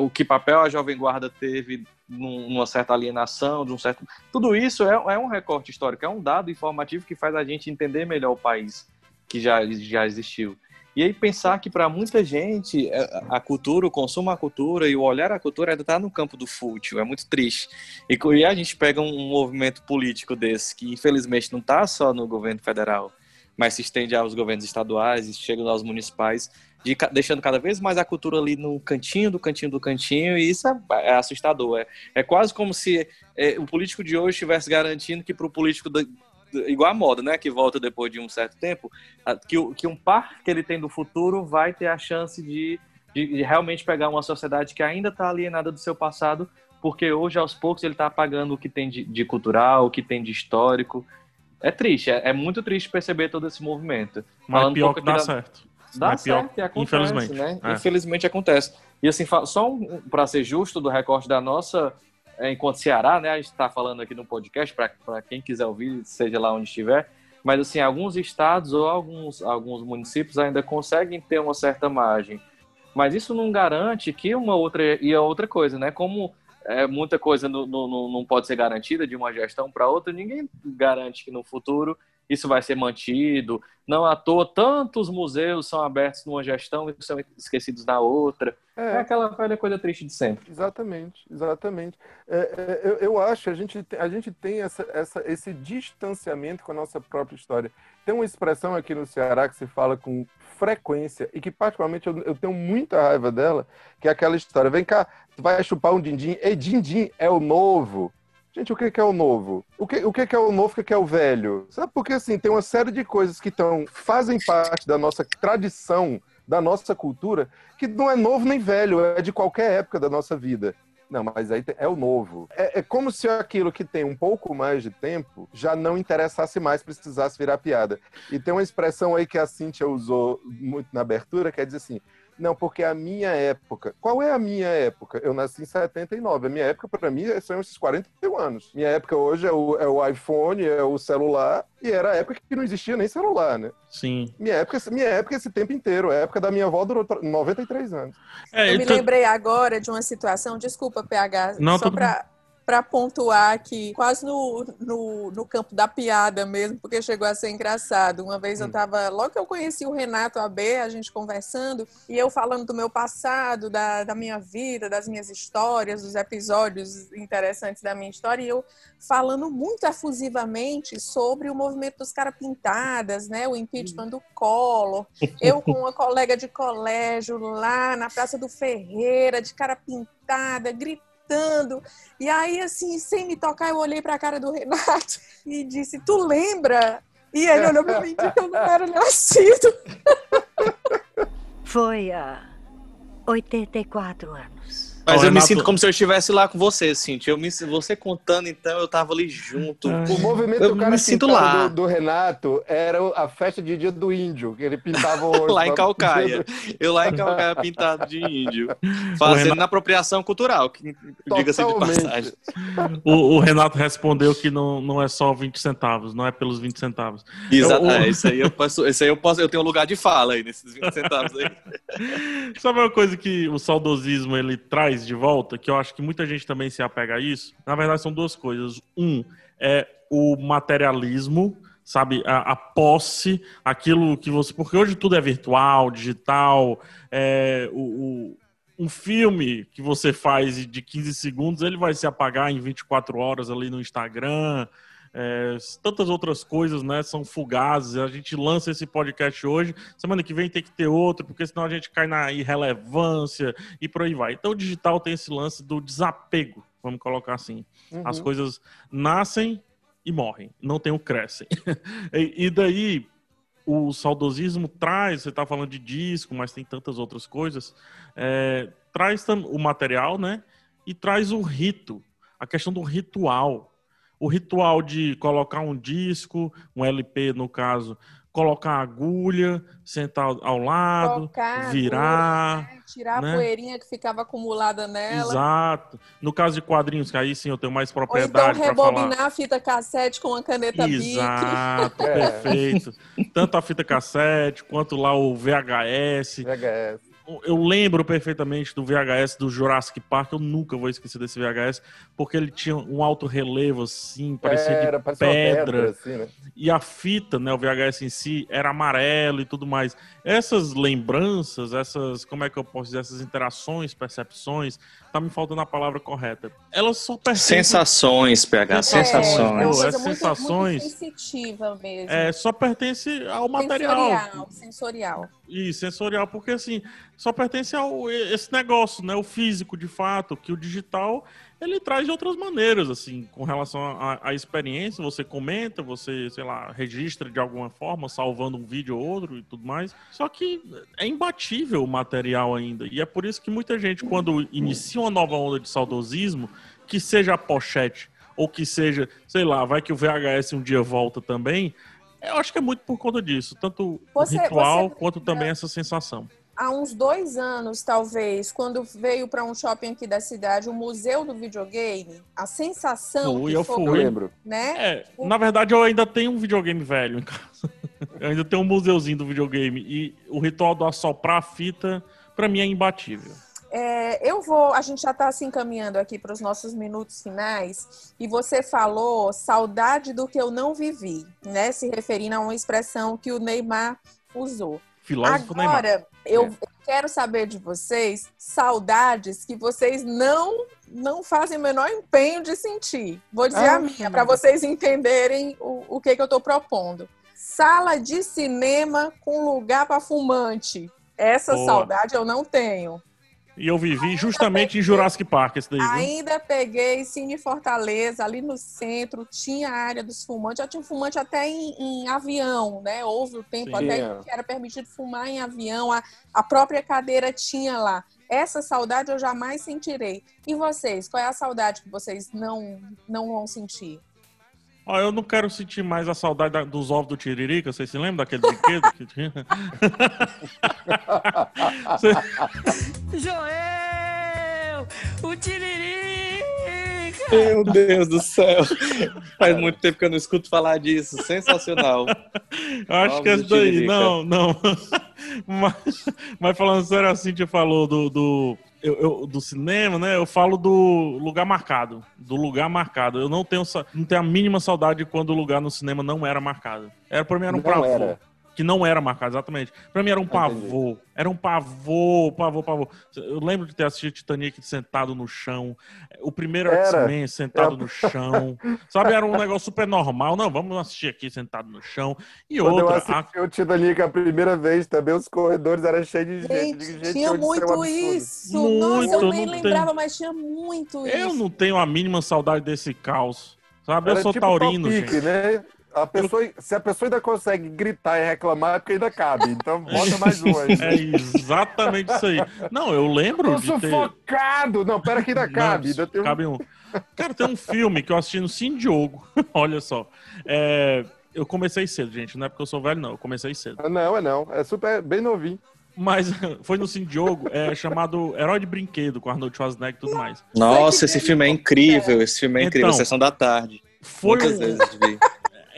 o que papel a Jovem Guarda teve num- numa certa alienação, de um certo... Tudo isso é, é um recorte histórico, é um dado informativo que faz a gente entender melhor o país que já, já existiu. E aí pensar que para muita gente é, a cultura, o consumo à cultura e o olhar à cultura ainda está no campo do fútil, é muito triste. E e a gente pega um movimento político desse, que infelizmente não está só no governo federal, mas se estende aos governos estaduais chega aos municipais, de deixando cada vez mais a cultura ali no cantinho do cantinho do cantinho, e isso é, é assustador. É, é quase como se é, o político de hoje estivesse garantindo que para o político igual a moda, né, que volta depois de um certo tempo, que, que um par que ele tem do futuro vai ter a chance de, de, de realmente pegar uma sociedade que ainda está alienada do seu passado, porque hoje, aos poucos, ele está apagando o que tem de, de cultural, o que tem de histórico. É triste, é, é muito triste perceber todo esse movimento. Mas Falando um pior pouco que dá da- certo. Dá Mas pior- certo, e acontece, infelizmente, né? é. Infelizmente acontece. E assim, só um, para ser justo do recorte da nossa, é, enquanto Ceará, né? A gente está falando aqui no podcast, para quem quiser ouvir, seja lá onde estiver. Mas assim, alguns estados ou alguns, alguns municípios ainda conseguem ter uma certa margem. Mas isso não garante que uma outra. E a outra coisa, né? Como é, muita coisa não, não, não- não pode ser garantida de uma gestão para outra, ninguém garante que no futuro isso vai ser mantido. Não à toa, tantos museus são abertos numa gestão e são esquecidos na outra. É, é aquela velha coisa triste de sempre. Exatamente, exatamente. É, é, eu, eu, acho, a gente, a gente tem essa, essa, esse distanciamento com a nossa própria história. Tem uma expressão aqui no Ceará que se fala com frequência e que particularmente eu, eu tenho muita raiva dela, que é aquela história, vem cá, tu vai chupar um din-din, e din-din é o novo. Gente, o que é o novo? O que, o que é o novo? O que é o velho? Sabe? Porque, assim, tem uma série de coisas que tão, fazem parte da nossa tradição, da nossa cultura, que não é novo nem velho, é de qualquer época da nossa vida. Não, mas aí é o novo. É, é, como se aquilo que tem um pouco mais de tempo já não interessasse mais, precisasse virar piada. E tem uma expressão aí que a Cíntia usou muito na abertura, que é dizer assim: não, porque a minha época. Qual é a minha época? Eu nasci em 79. A minha época, para mim, são esses 41 anos. Minha época hoje é o, é o iPhone, é o celular, e era a época que não existia nem celular, né? Sim. Minha época, minha época esse tempo inteiro. A época da minha avó durou 93 anos. É, eu me lembrei agora de uma situação, desculpa, PH, não, só para para pontuar aqui, quase no, no, no, campo da piada mesmo, porque chegou a ser engraçado. Uma vez eu estava, hum. logo que eu conheci o Renato AB, a gente conversando, e eu falando do meu passado, da, da minha vida, das minhas histórias, dos episódios interessantes da minha história, e eu falando muito efusivamente sobre o movimento dos cara pintadas, né, o impeachment do Collor. Eu com uma colega de colégio lá na Praça do Ferreira, de cara pintada, gritando gritando. E aí, assim, sem me tocar, eu olhei para a cara do Renato e disse: Tu lembra? E ele olhou para mim e disse eu não era nascido. Foi há 84 anos. Mas eu me sinto como se eu estivesse lá com você, Cintia. Eu me, você contando, então, eu tava ali junto. O movimento eu do cara me sinto lá. Do, do, Renato era a festa de dia do índio, que ele pintava o Lá em Calcaia. Eu lá em Calcaia pintado de índio. Fazendo Renato... apropriação cultural, diga-se de passagem. O, o, Renato respondeu que não, não é só 20 centavos, não é pelos 20 centavos. Exato. Eu, é, isso aí eu posso, isso aí eu posso, eu tenho um lugar de fala aí nesses 20 centavos aí. Sabe uma coisa que o saudosismo ele traz de volta, que eu acho que muita gente também se apega a isso, na verdade são duas coisas. Um é o materialismo, sabe, a, a, posse, aquilo que você. Porque hoje tudo é virtual, digital, é, o, o, um filme que você faz de 15 segundos, ele vai se apagar em 24 horas ali no Instagram. É, tantas outras coisas, né? São fugazes. A gente lança esse podcast hoje, semana que vem tem que ter outro, porque senão a gente cai na irrelevância e por aí vai. Então o digital tem esse lance do desapego, vamos colocar assim. Uhum. As coisas nascem e morrem, não tem o crescem. e, daí o saudosismo traz, você está falando de disco, mas tem tantas outras coisas, é, traz o material, né? E traz o rito, a questão do ritual o ritual de colocar um disco, um LP no caso, colocar a agulha, sentar ao lado, Colocar virar. Agulha, né? Tirar né? a poeirinha que ficava acumulada nela. Exato. No caso de quadrinhos, que aí sim eu tenho mais propriedade. Ou então rebobinar a fita cassete com a caneta Exato, perfeito. Tanto a fita cassete quanto lá o VHS. VHS eu lembro perfeitamente do VHS do Jurassic Park, eu nunca vou esquecer desse VHS, porque ele tinha um alto relevo assim, parecia era, de pedra. pedra assim, né? E a fita, né, o VHS em si, era amarelo e tudo mais. Essas lembranças, essas, como é que eu posso dizer, essas interações, percepções, tá me faltando a palavra correta. Elas só pertencem... Sensações, PH, sensações. É, é sensações. Muito sensitiva mesmo. É, só pertence ao material. Sensorial, sensorial. E sensorial, porque assim, só pertence ao esse negócio, né? O físico, de fato, que o digital ele traz de outras maneiras, assim, com relação à experiência, você comenta, você, sei lá, registra de alguma forma, salvando um vídeo ou outro e tudo mais. Só que é imbatível o material ainda. E é por isso que muita gente, quando inicia uma nova onda de saudosismo, que seja a pochete, ou que seja, sei lá, vai que o VHS um dia volta também, eu acho que é muito por conta disso, tanto você, o ritual você... quanto também essa sensação há uns dois anos, talvez, quando veio para um shopping aqui da cidade, o Museu do Videogame, a sensação. Fui, eu foi, fui. lembro. Né? É, Na verdade, eu ainda tenho um videogame velho em casa. Eu ainda tenho um museuzinho do videogame. E o ritual do assoprar a fita, para mim, é imbatível. É, eu vou, a gente já está se encaminhando aqui para os nossos minutos finais, e você falou saudade do que eu não vivi, né? Se referindo a uma expressão que o Neymar usou. Filósofo Agora, Neymar. eu É. quero saber de vocês saudades que vocês não não fazem o menor empenho de sentir. Vou dizer Ah, a minha, para vocês entenderem o, o que, que eu estou propondo. Sala de cinema com lugar para fumante. Essa Boa. saudade eu não tenho. E eu vivi justamente em Jurassic Park, esse daí, viu? Ainda peguei Cine Fortaleza, ali no centro, tinha a área dos fumantes, já tinha fumante até em, em avião, né? Houve o tempo Sim. até que era permitido fumar em avião, a, a própria cadeira tinha lá. Essa saudade eu jamais sentirei. E vocês, qual é a saudade que vocês não, não vão sentir? Ó, eu não quero sentir mais a saudade da- dos ovos do Tiririca. Vocês se lembram daquele brinquedo que tinha? Joel! O Tiririca! Meu Deus do céu. Faz muito tempo que eu não escuto falar disso. Sensacional. Eu acho Ovos que é isso daí. Não, não. Mas, mas falando sério, a Cintia falou do, do, eu- eu- do cinema, né? Eu falo do lugar marcado. Do lugar marcado. Eu não tenho, não tenho a mínima saudade de quando o lugar no cinema não era marcado. Era, pra mim era um Não era. Que não era marcado, exatamente. Pra mim era um Entendi. pavor. Era um pavor, pavor, pavor. Eu lembro de ter assistido Titanic sentado no chão. O primeiro Era. X-Men sentado Eu- no chão. Sabe, era um negócio super normal. Não, vamos assistir aqui sentado no chão. E Quando eu outra, a- assisti o Titanic a primeira vez, também os corredores eram cheios de gente. Gente, gente tinha muito isso. Muito, Nossa, eu nem lembrava, mas tinha muito isso. eu não tenho a mínima saudade desse caos. Sabe, eu Era sou tipo taurino, Topic, gente. né? A pessoa, se a pessoa ainda consegue gritar e reclamar, é porque ainda cabe. Então bota mais um aí. É exatamente isso aí. Não, eu lembro Tô de ter... sufocado! Não, pera que ainda Não, cabe. Ainda tem um- cabe um. Cara, tem um filme que eu assisti no Sim Diogo. Olha só. É, eu comecei cedo, gente. Não é porque eu sou velho, não. Eu comecei cedo. Não, é não. É super bem novinho. Mas foi no Sim Diogo, é chamado Herói de Brinquedo, com Arnold Schwarzenegger e tudo mais. Nossa, esse filme é incrível. Esse filme é incrível. Então, Sessão da tarde. Foi Muitas um- vezes vi.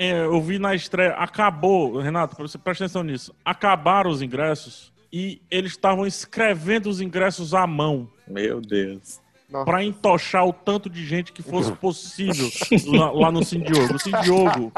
É, eu vi na estreia. Acabou, Renato, você presta atenção nisso. Acabaram os ingressos e eles estavam escrevendo os ingressos à mão. Meu Deus. Pra entochar o tanto de gente que fosse possível lá, lá no Sim Diogo. O Sim Diogo,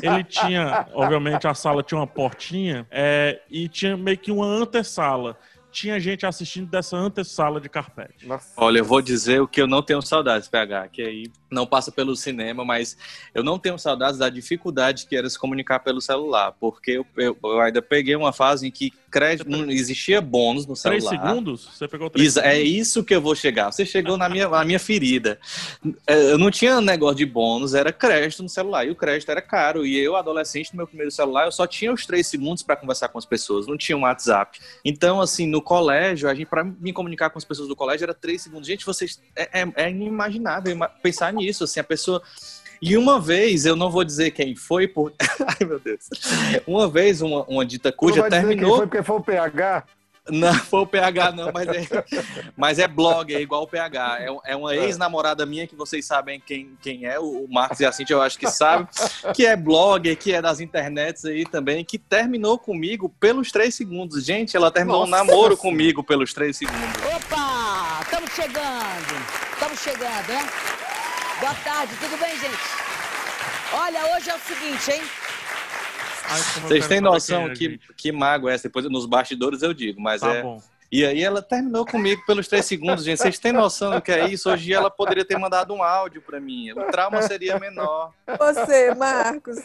ele tinha, obviamente, a sala tinha uma portinha é, e tinha meio que uma antessala. Tinha gente assistindo dessa antessala de carpete. Olha, eu vou dizer o que eu não tenho saudades, PH, que aí não passa pelo cinema, mas eu não tenho saudades da dificuldade que era se comunicar pelo celular, porque eu, eu- eu ainda peguei uma fase em que crédito, não existia bônus no celular. Três segundos? Você pegou três Isa, é isso que eu vou chegar. Você chegou na minha, na minha ferida. É, Eu não tinha negócio de bônus, era crédito no celular. E o crédito era caro. E eu, adolescente, no meu primeiro celular, eu só tinha os três segundos para conversar com as pessoas. Não tinha um WhatsApp. Então, assim, no colégio, a gente, para me comunicar com as pessoas do colégio, era três segundos. Gente, vocês. É, é, é inimaginável ima- pensar nisso. Assim, a pessoa. E uma vez, eu não vou dizer quem foi, por. Ai, meu Deus. Uma vez, uma, uma dita cuja vai dizer quem terminou. Foi porque foi o PH? Não foi o PH, não, mas é, mas é blog, é igual o PH. É, um- é uma ex-namorada minha que vocês sabem quem, quem é, o Marcos e a Cintia, eu acho que sabe, que é blogger, que é das internets aí também, que terminou comigo pelos três segundos. Gente, ela terminou um Nossa namoro Senhora. comigo pelos três segundos. Opa! Estamos chegando! Estamos chegando, né? Boa tarde, tudo bem, gente? Olha, hoje é o seguinte, hein? Vocês têm noção é, que, que mago é essa? Depois nos bastidores eu digo, mas Tá é. bom. E aí ela terminou comigo pelos três segundos, gente. Vocês têm noção do que é isso? Hoje ela poderia ter mandado um áudio pra mim. O trauma seria menor. Você, Marcos.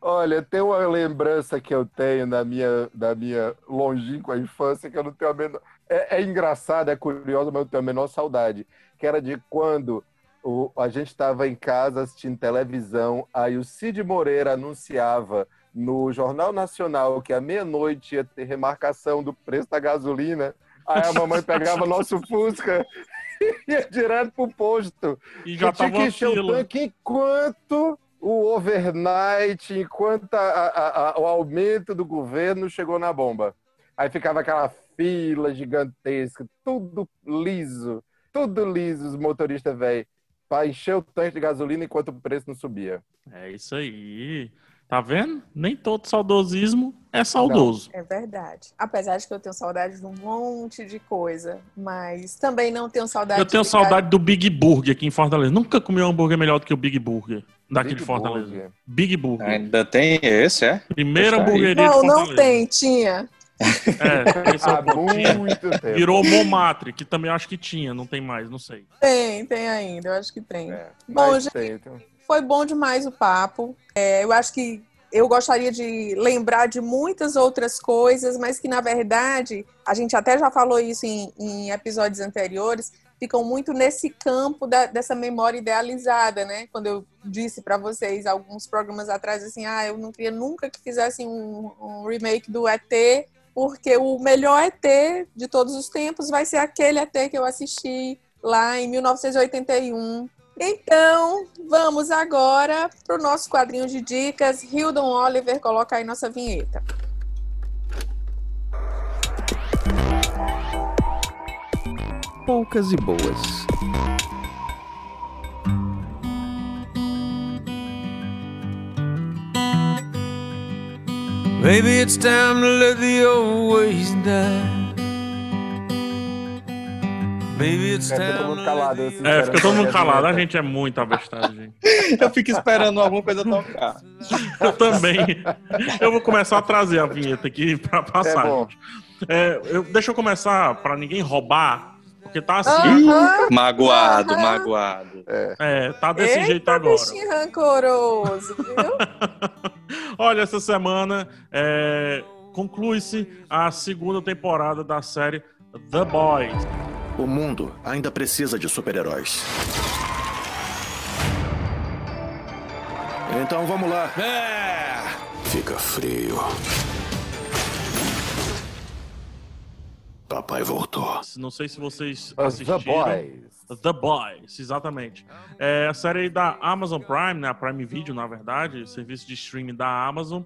Olha, tem uma lembrança que eu tenho da minha, da minha longínqua infância que eu não tenho a menor. É, é engraçado, é curioso, mas eu tenho a menor saudade. Que era de quando o, a gente estava em casa assistindo televisão, aí o Cid Moreira anunciava no Jornal Nacional que à meia-noite ia ter remarcação do preço da gasolina. Aí a mamãe pegava nosso Fusca e ia direto pro posto. E já Eu tinha tava que encher o tanque enquanto o overnight, enquanto a- a- a- o aumento do governo chegou na bomba. Aí ficava aquela fila gigantesca, tudo liso, tudo liso, os motoristas velho, para encher o tanque de gasolina enquanto o preço não subia. É isso aí. Tá vendo? Nem todo saudosismo é saudoso. É verdade. Apesar de que eu tenho saudade de um monte de coisa, mas também não tenho saudade Eu tenho de saudade do Big Burger aqui em Fortaleza. Nunca comi um hambúrguer melhor do que o Big Burger daqui Big de Fortaleza. Burger. Big Burger. Ainda tem esse, é? Primeira hamburgueria Não, de não tem, tinha. É, esse é Há muito tempo. Virou Montmartre, que também acho que tinha, não tem mais, não sei. Tem, tem ainda, eu acho que tem. É, Bom, gente, tem, tem. Foi bom demais o papo. É, eu acho que eu gostaria de lembrar de muitas outras coisas, mas que, na verdade, a gente até já falou isso em, em episódios anteriores, ficam muito nesse campo da- dessa memória idealizada, né? Quando eu disse para vocês alguns programas atrás, assim, ah, eu não queria nunca que fizessem um, um remake do ET, porque o melhor ET de todos os tempos vai ser aquele ET que eu assisti lá em 1981. Então, vamos agora para o nosso quadrinho de dicas. Hildon Oliver, coloca aí nossa vinheta. Poucas e boas. Maybe it's time to let the old ways die. Maybe it's É, fica todo time mundo calado. assim, the- É, fica todo mundo calado, a gente é muito abestado, gente. Eu fico esperando alguma coisa tocar. Eu também. Eu vou começar a trazer a vinheta aqui pra passar. É bom. É, eu- deixa eu começar pra ninguém roubar, porque tá assim. Magoado, magoado. É. É, tá desse Eita, jeito agora. bichinho rancoroso, viu? Olha, essa semana é, conclui-se a segunda temporada da série The Boys. O mundo ainda precisa de super-heróis. Então vamos lá. É. Fica frio. Papai voltou. Não sei se vocês The assistiram. Boys. The Boys, exatamente. É a série da Amazon Prime, né? A Prime Video, na verdade, serviço de streaming da Amazon.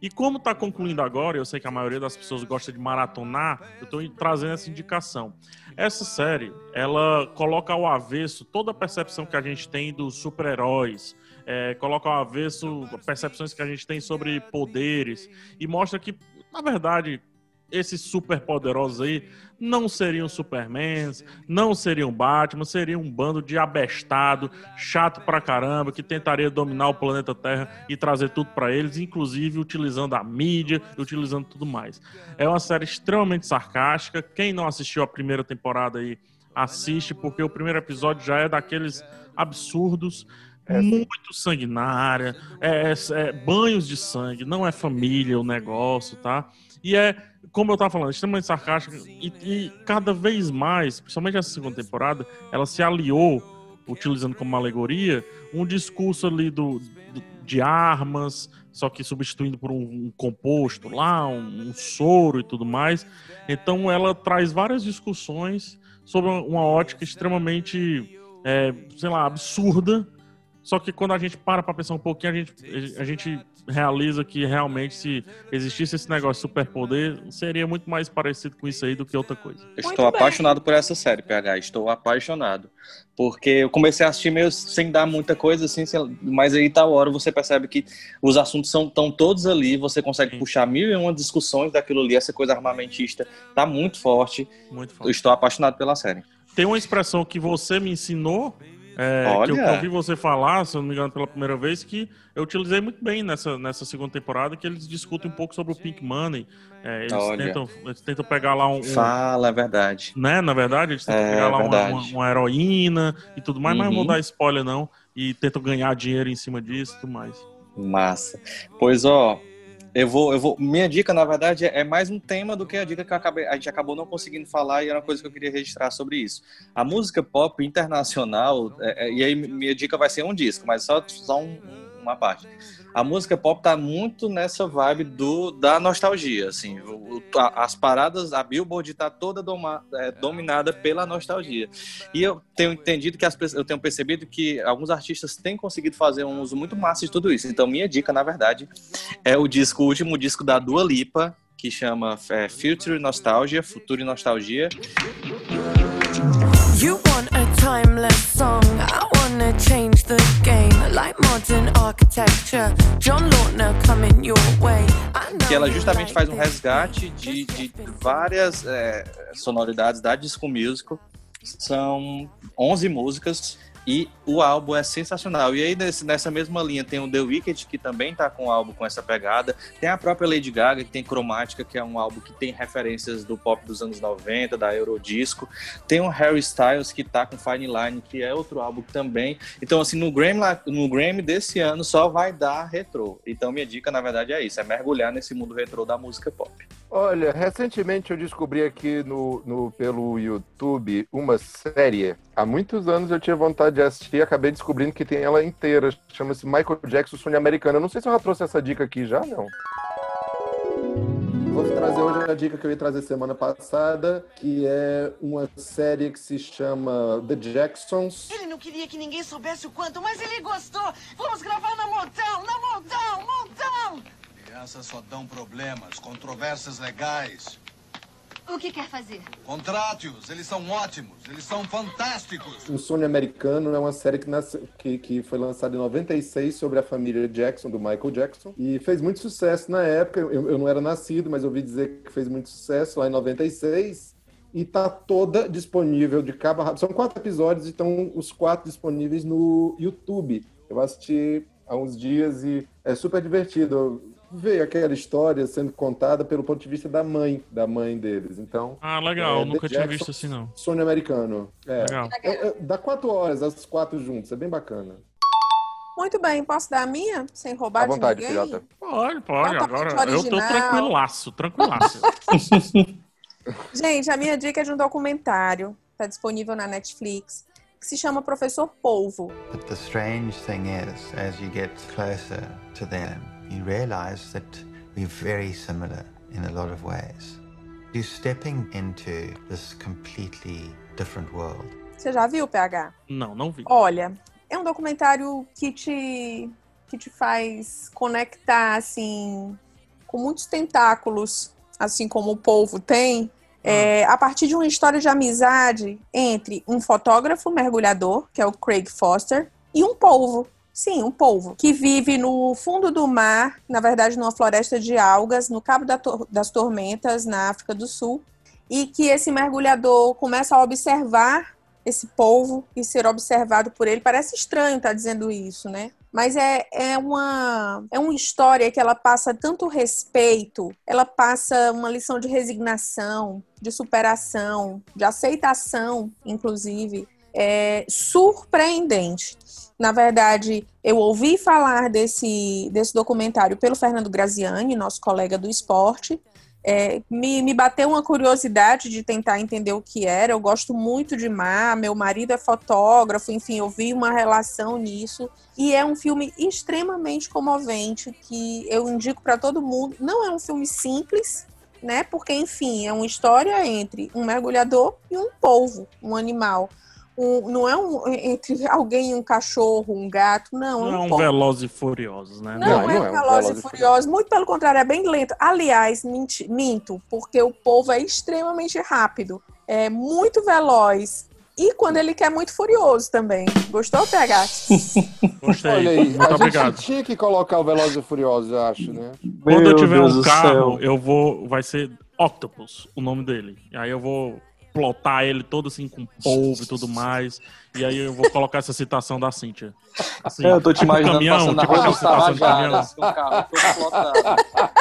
E como tá concluindo agora, eu sei que a maioria das pessoas gosta de maratonar, eu tô trazendo essa indicação. Essa série, ela coloca ao avesso toda a percepção que a gente tem dos super-heróis, é, coloca ao avesso percepções que a gente tem sobre poderes e mostra que, na verdade, esses super poderosos aí não seriam Supermans, não seriam Batman, seriam um bando de abestado, chato pra caramba, que tentaria dominar o planeta Terra e trazer tudo pra eles, inclusive utilizando a mídia, utilizando tudo mais. É uma série extremamente sarcástica. Quem não assistiu a primeira temporada aí, assiste, porque o primeiro episódio já é daqueles absurdos. É, muito sanguinária, é, é- é banhos de sangue, não é família o negócio, tá? E é, como eu tava falando, extremamente sarcástica e, e cada vez mais, principalmente essa segunda temporada, ela se aliou, utilizando como alegoria, um discurso ali do, do- de armas, só que substituindo por um, um composto lá, um, um soro e tudo mais. Então ela traz várias discussões sobre uma ótica extremamente, é, sei lá, absurda, só que quando a gente para pra pensar um pouquinho, a gente, a gente realiza que realmente se existisse esse negócio de superpoder, seria muito mais parecido com isso aí do que outra coisa. Eu Muito estou bem. apaixonado por essa série, PH. Estou apaixonado. Porque eu comecei a assistir meio sem dar muita coisa, assim, mas aí tal hora você percebe que os assuntos são tão todos ali, você consegue Sim. puxar mil e uma discussões daquilo ali, essa coisa armamentista tá muito forte. Muito Eu forte. estou apaixonado pela série. Tem uma expressão que você me ensinou, é, que eu ouvi você falar, se eu não me engano, pela primeira vez, que eu utilizei muito bem nessa, nessa segunda temporada, que eles discutem um pouco sobre o Pink Money. É, eles, tentam, eles tentam pegar lá um, um- Fala, é verdade. né? Na verdade, eles tentam É, pegar lá uma, uma- uma heroína e tudo mais, mas não vou Uhum. dar spoiler não. E tentam ganhar dinheiro em cima disso e tudo mais. Massa. Pois ó, eu vou, eu vou. Minha dica, na verdade, é é mais um tema do que a dica que acabei- a gente acabou não conseguindo falar e era uma coisa que eu queria registrar sobre isso. A música pop internacional, é, é, e aí minha dica vai ser um disco, mas só, só um- uma parte. A música pop tá muito nessa vibe do, da nostalgia, assim. O- as paradas, a Billboard tá toda doma- é, dominada pela nostalgia. E eu tenho entendido que as eu tenho percebido que alguns artistas têm conseguido fazer um uso muito massa de tudo isso. Então, minha dica, na verdade, é o disco, o último disco da Dua Lipa, que chama é, Future Nostalgia, Futuro e Nostalgia. You want a timeless song, I wanna change the game. Like modern architecture, John Lautner coming your way. Que ela justamente faz um resgate de, de várias é, sonoridades da Disco Musical. São 11 músicas e o álbum é sensacional. E aí, nesse- nessa mesma linha, tem o The Wicked, que também tá com o álbum com essa pegada. Tem a própria Lady Gaga, que tem Cromática, que é um álbum que tem referências do pop dos anos 90, da Eurodisco. Tem o Harry Styles, que tá com Fine Line, que é outro álbum também. Então, assim, no Grammy, no Grammy desse ano só vai dar retrô. Então, minha dica, na verdade, é isso: é mergulhar nesse mundo retrô da música pop. Olha, recentemente eu descobri aqui no, no- pelo YouTube uma série. Há muitos anos eu tinha vontade de assistir e acabei descobrindo que tem ela inteira. Chama-se Michael Jackson Sonho Americano. Eu não sei se eu já trouxe essa dica aqui já, não. Vou trazer hoje a dica que eu ia trazer semana passada, que é uma série que se chama The Jacksons. Ele não queria que ninguém soubesse o quanto, mas ele gostou. Vamos gravar na montão, na montão, montão. Crianças só dão problemas, controvérsias legais. O que quer fazer? Contrate-os, eles são ótimos, eles são fantásticos. O Sonho Americano é uma série que, nasce- que, que foi lançada em 96 sobre a família Jackson, do Michael Jackson, e fez muito sucesso na época. Eu, eu não era nascido, mas ouvi dizer que fez muito sucesso lá em 96. E tá toda disponível de cabo a rabo. São quatro episódios e estão os quatro disponíveis no YouTube. Eu assisti há uns dias e é super divertido ver aquela história sendo contada pelo ponto de vista da mãe, da mãe deles. Então, Ah, legal, É, nunca The tinha visto assim não. Sonho Americano. É. Legal. É, é, dá quatro horas, as quatro juntos. É bem bacana. Muito bem, posso dar a minha? Sem roubar À vontade, de ninguém? filhota. Pode, pode. Agora eu tô original. tranquilaço, tranquilaço. Gente, a minha dica é de um documentário, está disponível na Netflix, que se chama Professor Polvo. But the strange thing is, as you get closer to them, you realize that we're very similar in a lot of ways. You're stepping into this completely different world. Você já viu, PH? Não, não vi. Olha, é um documentário que te, que te faz conectar, assim, com muitos tentáculos, assim como o povo tem, é, a partir de uma história de amizade entre um fotógrafo mergulhador, que é o Craig Foster, e um polvo. Sim, um polvo, que vive no fundo do mar, na verdade, numa floresta de algas, no Cabo das Tormentas, na África do Sul, e que esse mergulhador começa a observar esse polvo e ser observado por ele. Parece estranho estar dizendo isso, né? Mas é, é, uma, é uma história que ela passa tanto respeito, ela passa uma lição de resignação, de superação, de aceitação, inclusive, é surpreendente. Na verdade, eu ouvi falar desse, desse documentário pelo Fernando Graziani, nosso colega do esporte, é, me, me bateu uma curiosidade de tentar entender o que era. Eu gosto muito de mar, meu marido é fotógrafo, enfim, eu vi uma relação nisso. E é um filme extremamente comovente que eu indico para todo mundo. Não é um filme simples, né? Porque, enfim, é uma história entre um mergulhador e um polvo, um animal. Um- não é um, entre alguém e um cachorro, um gato, não. Não é um. Velozes e Furiosos, né? Não, é, um Velozes e Furiosos, muito pelo contrário, é bem lento. Aliás, menti- minto, porque o povo é extremamente rápido, é muito veloz e quando ele quer muito furioso também. Gostou, PH? Gostei. Olha aí, Muito a obrigado. gente tinha que colocar o Velozes e Furiosos, eu acho, né? Quando eu tiver Deus um carro, céu. eu vou. Vai ser Octopus, o nome dele. E aí eu vou plotar ele todo assim com polvo e tudo mais. E aí eu vou colocar essa citação da Cíntia. Assim, É, eu tô te imaginando caminhão, tipo rua aquela dos citação de caminhão.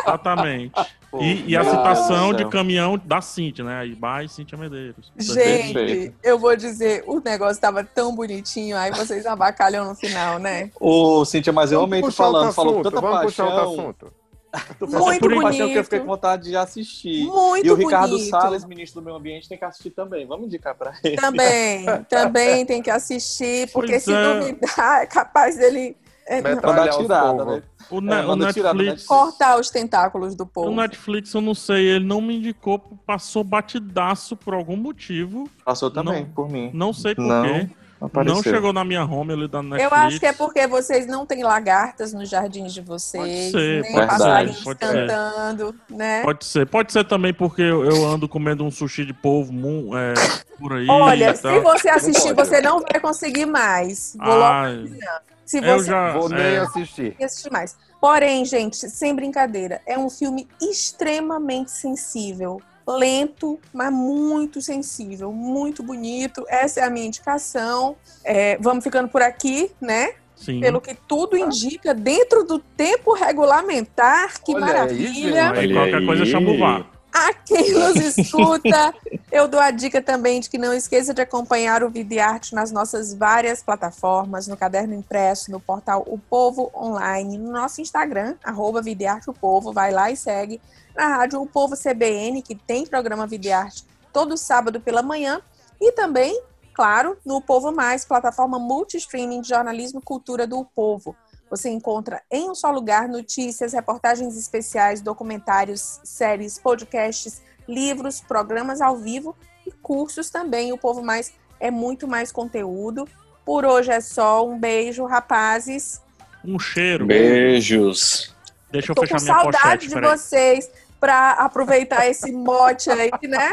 Exatamente. Pô, E, e a citação de caminhão da Cíntia, né? Aí by Cíntia Medeiros. Gente, eu vou dizer, o negócio tava tão bonitinho, aí vocês abacalham no final, né? Ô, Cíntia, mas eu outro falando, falou tanta vamos puxar outro paixão. assunto. Tu falou Muito tanta paixão que eu bonito. fiquei com vontade de assistir. Muito e o Ricardo bonito. Salles, ministro do Meio Ambiente, tem que assistir também. Vamos indicar pra ele. Também, também tem que assistir, porque Pois se é. duvidar, é capaz dele é, Mandar tirada, né? O, É, o manda tirada, Netflix. cortar os tentáculos do O povo. Netflix, eu não sei, ele não me indicou, passou batidaço por algum motivo. Passou também, Não- por mim. Não sei Não. Porquê. Não chegou na minha home ali da Netflix. Eu acho que é porque vocês não têm lagartas nos jardins de vocês, Pode ser, nem pode passarinhos ser, pode ser. cantando, né? Pode ser. Pode ser também porque eu, eu ando comendo um sushi de polvo é, por aí. Olha, se tal. você assistir, você não vai conseguir mais. Vou logo Ai. avisando. Se Eu você já- Vou nem é. assistir. e assistir mais. Porém, gente, sem brincadeira, é um filme extremamente sensível. Lento, mas muito sensível, muito bonito. Essa é a minha indicação. É, vamos ficando por aqui, né? Sim. Pelo que tudo indica, dentro do tempo regulamentar. Que Olha maravilha! Aí qualquer coisa chama o VAR. A quem nos escuta, eu dou a dica também de que não esqueça de acompanhar o Vida e Arte nas nossas várias plataformas, no caderno impresso, no portal O Povo Online, no nosso Instagram, arroba Vida e Arte O Povo, vai lá e segue. Na rádio O Povo CBN, que tem programa Vida e Arte todo sábado pela manhã, e também, claro, no O Povo Mais, plataforma multi-streaming de jornalismo e cultura do O Povo. Você encontra em um só lugar notícias, reportagens especiais, documentários, séries, podcasts, livros, programas ao vivo e cursos também. O Povo Mais é muito mais conteúdo. Por hoje é só. Um beijo, rapazes. Um cheiro. Beijos. Deixa eu Tô fechar com minha saudade pochete, de peraí. vocês para aproveitar esse mote aí, né?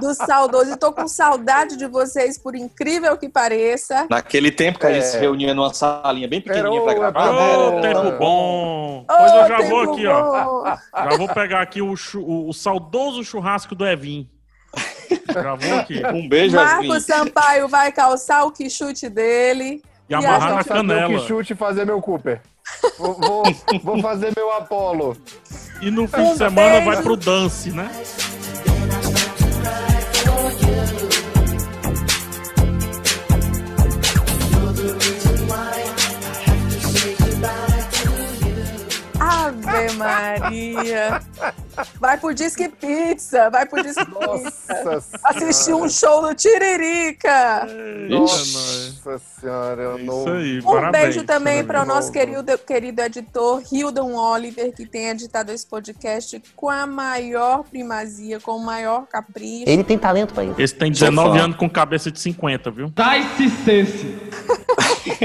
Do saudoso. E tô com saudade de vocês, por incrível que pareça. Naquele tempo que a gente É. se reunia numa salinha bem pequenininha o- gravar. Ô, né? tempo bom! Ô, Pois eu já vou aqui, ó. bom. Já vou pegar aqui o, o, o saudoso churrasco do Evin. Já vou aqui. Um beijo, Marcos. Sampaio vai calçar o que chute dele. E amarrar a na o canela. que chute e fazer meu Cooper. Vou, vou, fazer meu Apollo. E no fim de semana vai pro dance, né? Ave Maria. Vai pro Disque Pizza. Vai pro Disque Pizza. Nossa Assistir um show do Tiririca. Nossa senhora, eu não. Isso aí, Um parabéns. beijo também para o nosso querido, querido editor Hildon Oliver, que tem editado esse podcast com a maior primazia, com o maior capricho. Ele tem talento pra isso. Esse tem Sou 19 fã. anos com cabeça de 50, viu? Dai-se sense.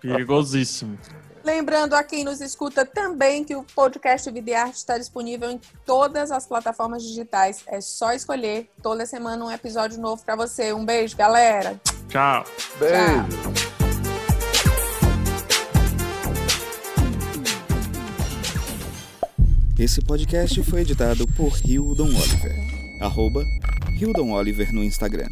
Perigosíssimo. Lembrando a quem nos escuta também que o podcast Vida e Arte está disponível em todas as plataformas digitais. É só escolher. Toda semana um episódio novo para você. Um beijo, galera. Tchau. Beijo. Esse podcast foi editado por Hildon Oliver. Arroba Hildon Oliver no Instagram.